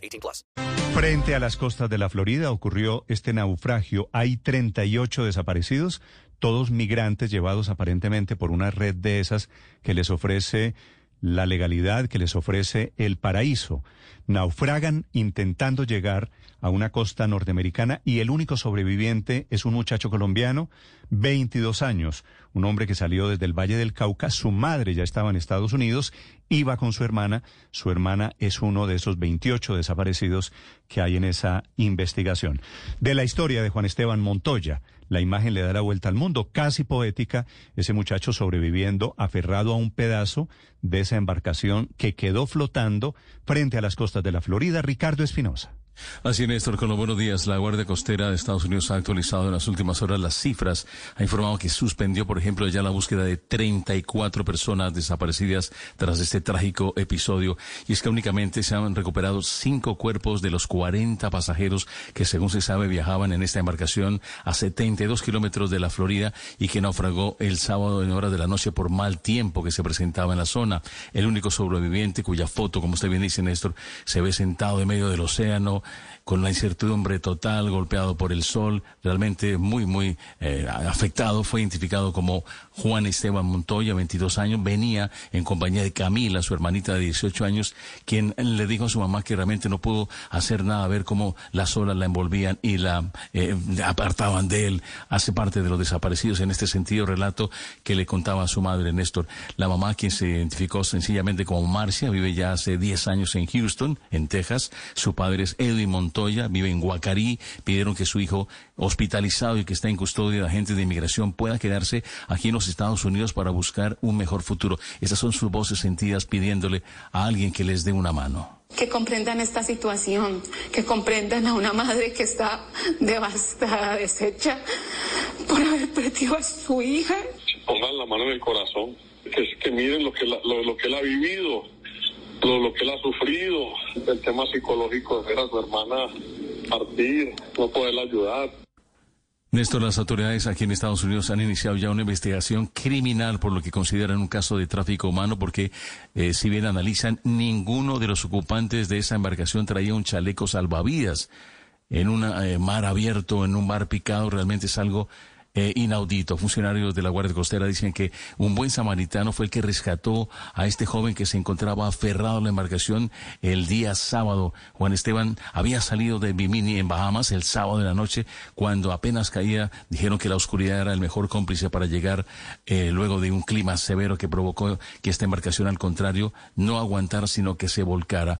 18 plus. Frente a las costas de la Florida ocurrió este naufragio. Hay 38 desaparecidos, todos migrantes llevados aparentemente por una red de esas que les ofrece la legalidad, que les ofrece el paraíso. Naufragan intentando llegar a una costa norteamericana y el único sobreviviente es un muchacho colombiano, 22 años, un hombre que salió desde el Valle del Cauca, su madre ya estaba en Estados Unidos, iba con su hermana, su hermana es uno de esos 28 desaparecidos que hay en esa investigación. De la historia de Juan Esteban Montoya, la imagen le da la vuelta al mundo, casi poética, ese muchacho sobreviviendo aferrado a un pedazo de esa embarcación que quedó flotando frente a las costas de la Florida, Ricardo Espinosa. Así, Néstor, con los buenos días. La Guardia Costera de Estados Unidos ha actualizado en las últimas horas las cifras. Ha informado que suspendió, por ejemplo, ya la búsqueda de 34 personas desaparecidas tras este trágico episodio. Y es que únicamente se han recuperado cinco cuerpos de los 40 pasajeros que, según se sabe, viajaban en esta embarcación a 72 kilómetros de la Florida y que naufragó el sábado en horas de la noche por mal tiempo que se presentaba en la zona. El único sobreviviente cuya foto, como usted bien dice, Néstor, se ve sentado en medio del océano con la incertidumbre total, golpeado por el sol, realmente muy, muy eh, afectado. Fue identificado como Juan Esteban Montoya, 22 años, venía en compañía de Camila, su hermanita de 18 años, quien le dijo a su mamá que realmente no pudo hacer nada, ver cómo las olas la envolvían y la eh, apartaban de él. Hace parte de los desaparecidos en este sentido, relato que le contaba a su madre, Néstor. La mamá, quien se identificó sencillamente como Marcia, vive ya hace 10 años en Houston, en Texas. Su padre es Edwin Montoya, vive en Guacarí. Pidieron que su hijo, hospitalizado y que está en custodia de agentes de inmigración, pueda quedarse aquí en los Estados Unidos para buscar un mejor futuro. Esas son sus voces sentidas pidiéndole a alguien que les dé una mano que comprendan esta situación, que comprendan a una madre que está devastada, deshecha por haber perdido a su hija. Pongan la mano en el corazón, que, que miren lo que, lo, que él ha vivido, lo, lo, que él ha sufrido, el tema psicológico ver a su hermana partir, no poderla ayudar. Néstor, las autoridades aquí en Estados Unidos han iniciado ya una investigación criminal por lo que consideran un caso de tráfico humano porque, eh, si bien analizan, ninguno de los ocupantes de esa embarcación traía un chaleco salvavidas. En un eh, mar abierto, en un mar picado, realmente es algo eh, inaudito. Funcionarios de la Guardia Costera dicen que un buen samaritano fue el que rescató a este joven que se encontraba aferrado a la embarcación el día sábado. Juan Esteban había salido de Bimini en Bahamas el sábado de la noche cuando apenas caía. Dijeron que la oscuridad era el mejor cómplice para llegar eh, luego de un clima severo que provocó que esta embarcación, al contrario, no aguantara, sino que se volcara.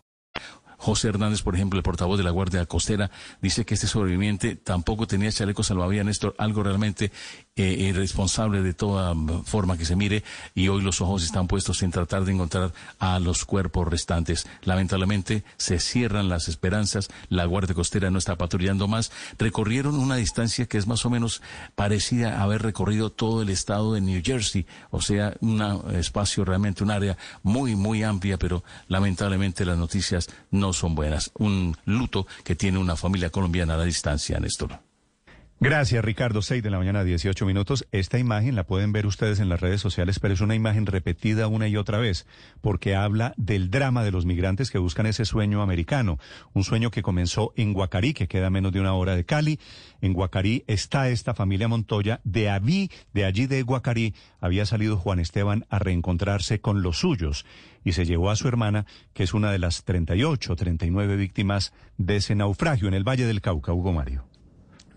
José Hernández, por ejemplo, el portavoz de la Guardia Costera, dice que este sobreviviente tampoco tenía chaleco salvavidas, Néstor, algo realmente eh, irresponsable de toda forma que se mire, y hoy los ojos están puestos en tratar de encontrar a los cuerpos restantes. Lamentablemente se cierran las esperanzas, la Guardia Costera no está patrullando más. Recorrieron una distancia que es más o menos parecida a haber recorrido todo el estado de New Jersey, o sea, un espacio realmente, un área muy, muy amplia, pero lamentablemente las noticias no son buenas. Un luto que tiene una familia colombiana a la distancia, Néstor. Gracias, Ricardo. 6 de la mañana, 18 minutos. Esta imagen la pueden ver ustedes en las redes sociales, pero es una imagen repetida una y otra vez, porque habla del drama de los migrantes que buscan ese sueño americano. Un sueño que comenzó en Guacarí, que queda menos de una hora de Cali. En Guacarí está esta familia Montoya. De allí, de allí de Guacarí, había salido Juan Esteban a reencontrarse con los suyos y se llevó a su hermana, que es una de las 38, 39 víctimas de ese naufragio en el Valle del Cauca, Hugo Mario.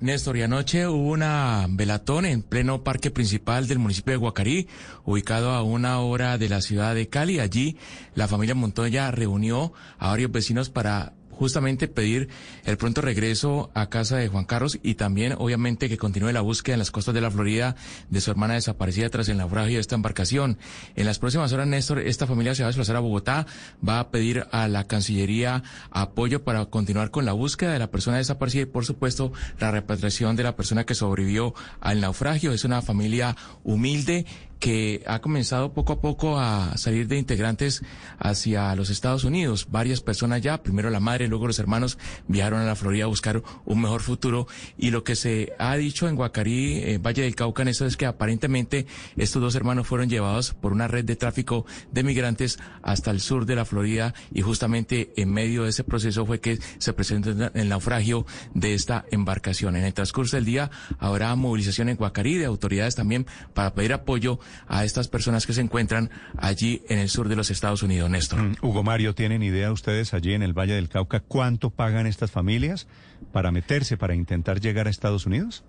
Néstor, y anoche hubo una velatón en pleno parque principal del municipio de Guacarí, ubicado a una hora de la ciudad de Cali. Allí la familia Montoya reunió a varios vecinos para justamente pedir el pronto regreso a casa de Juan Carlos y también obviamente que continúe la búsqueda en las costas de la Florida de su hermana desaparecida tras el naufragio de esta embarcación. En las próximas horas, Néstor, esta familia se va a desplazar a Bogotá, va a pedir a la Cancillería apoyo para continuar con la búsqueda de la persona desaparecida y por supuesto la repatriación de la persona que sobrevivió al naufragio. Es una familia humilde que ha comenzado poco a poco a salir de integrantes hacia los Estados Unidos. Varias personas ya, primero la madre, luego los hermanos, viajaron a la Florida a buscar un mejor futuro. Y lo que se ha dicho en Guacarí, eh, Valle del Cauca, en eso es que aparentemente estos dos hermanos fueron llevados por una red de tráfico de migrantes hasta el sur de la Florida y justamente en medio de ese proceso fue que se presentó el naufragio de esta embarcación. En el transcurso del día habrá movilización en Guacarí de autoridades también para pedir apoyo a estas personas que se encuentran allí en el sur de los Estados Unidos, Néstor. Mm, Hugo Mario, ¿tienen idea ustedes allí en el Valle del Cauca cuánto pagan estas familias para meterse, para intentar llegar a Estados Unidos?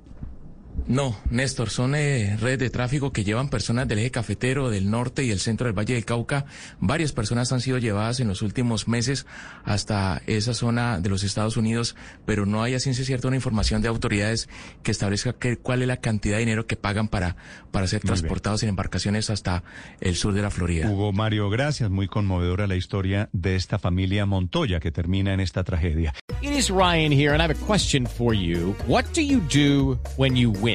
No, Néstor, son eh, redes de tráfico que llevan personas del eje cafetero, del norte y el centro del Valle del Cauca. Varias personas han sido llevadas en los últimos meses hasta esa zona de los Estados Unidos, pero no hay a ciencia cierta una información de autoridades que establezca que, cuál es la cantidad de dinero que pagan para, para ser transportados en embarcaciones hasta el sur de la Florida. Hugo Mario, gracias. Muy conmovedora la historia de esta familia Montoya que termina en esta tragedia. It is Ryan here, and I have a question for you. What do you do when you win?